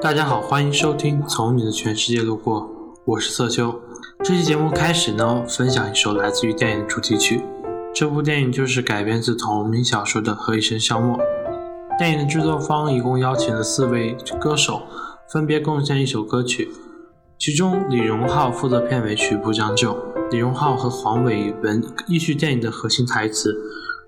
大家好，欢迎收听《从你的全世界路过》，我是色秋。这期节目开始呢，分享一首来自于电影的主题曲。这部电影就是改编自同名小说的《何以笙箫默》。电影的制作方一共邀请了四位歌手，分别贡献一首歌曲。其中，李荣浩负责片尾曲《不将就》。李荣浩和黄伟文依据电影的核心台词：“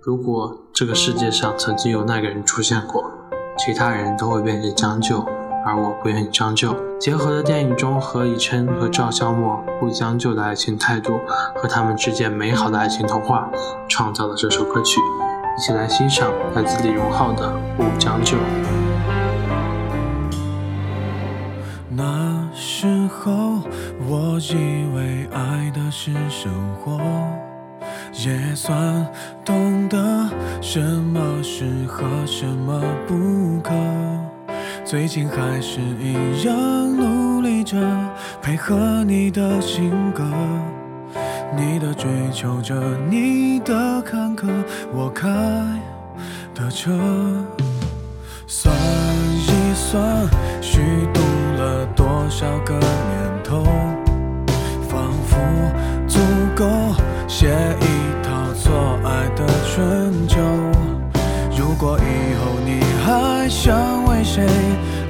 如果这个世界上曾经有那个人出现过，其他人都会变成将就。”而我不愿意将就，结合了电影中何以琛和赵小默不将就的爱情态度和他们之间美好的爱情童话，创造了这首歌曲。一起来欣赏来自李荣浩的《不将就》。那时候我以为爱的是生活，也算懂得什么适合，什么不可。最近还是一样努力着配合你的性格，你的追求者，你的坎坷，我开的车。算一算，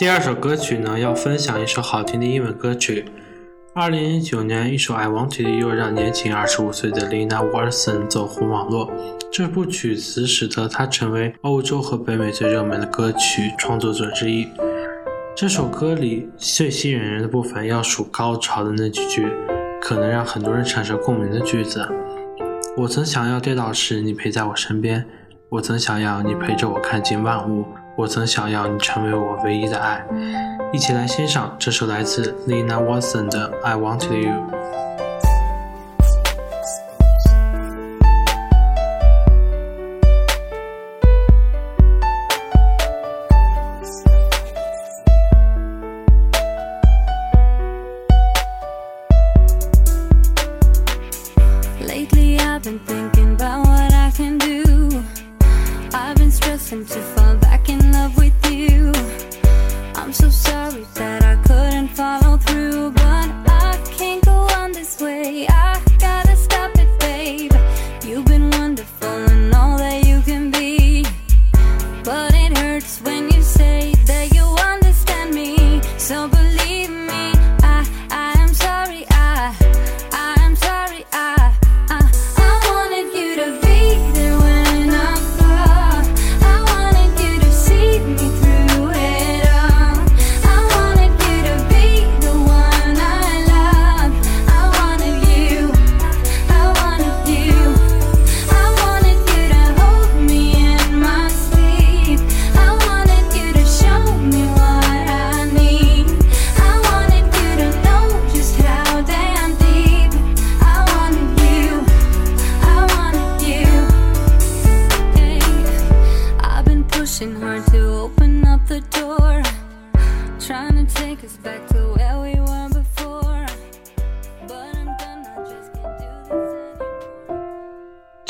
第二首歌曲呢，要分享一首好听的英文歌曲。二零零九年，一首《I Wanted You》让年仅二十五岁的 Lina Watson 走红网络。这部曲子使得她成为欧洲和北美最热门的歌曲创作者之一。这首歌里最吸引人的部分要数高潮的那几句，可能让很多人产生共鸣的句子。我曾想要跌倒时你陪在我身边，我曾想要你陪着我看尽万物。我曾想要你成为我唯一的爱，一起来欣赏这首来自 Lena Watson 的《I Wanted You》。Lately I've been thinking about what I can do. I've been stressing to find. love with you. I'm so sorry that I couldn't follow through.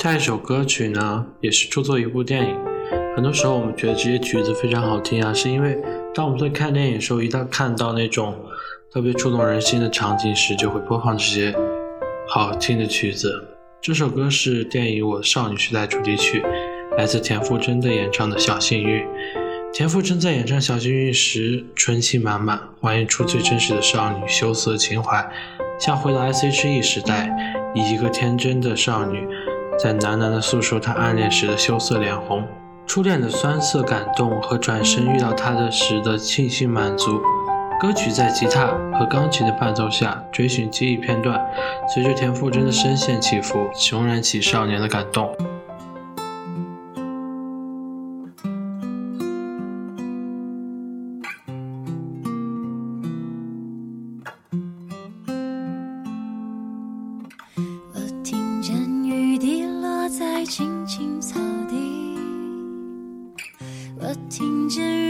下一首歌曲呢，也是出自一部电影。很多时候，我们觉得这些曲子非常好听啊，是因为当我们在看电影的时候，一旦看到那种特别触动人心的场景时，就会播放这些好听的曲子。这首歌是电影《我的少女时代》主题曲，来自田馥甄的演唱的《小幸运》。田馥甄在演唱小幸运时春气满满，还原出最真实的少女羞涩情怀，像回到 S.H.E 时代，以一个天真的少女在喃喃地诉说他暗恋时的羞涩脸红。初恋的酸涩感动和转身遇到他的时的庆幸满足，歌曲在吉他和钢琴的伴奏下追寻记忆片段，随着田馥甄的声线起伏，重燃起少年的感动。青青草地我听见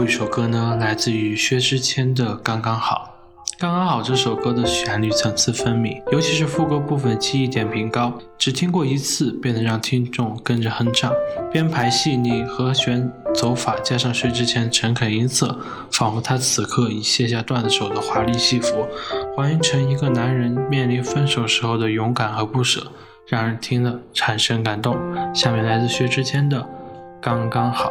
后一首歌呢，来自于薛之谦的《刚刚好》。刚刚好这首歌的旋律层次分明，尤其是副歌部分记忆点评高，只听过一次便能让听众跟着哼唱。编排细腻，和弦走法加上薛之谦诚恳音色，仿佛他此刻已卸下段子手的华丽戏服，还原成一个男人面临分手时候的勇敢和不舍，让人听了产生感动。下面来自薛之谦的《刚刚好》。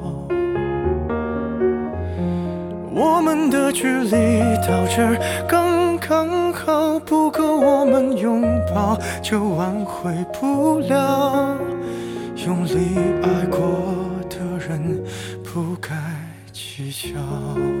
我们的距离到这儿刚。刚好不够我们拥抱，就挽回不了。用力爱过的人，不该计较。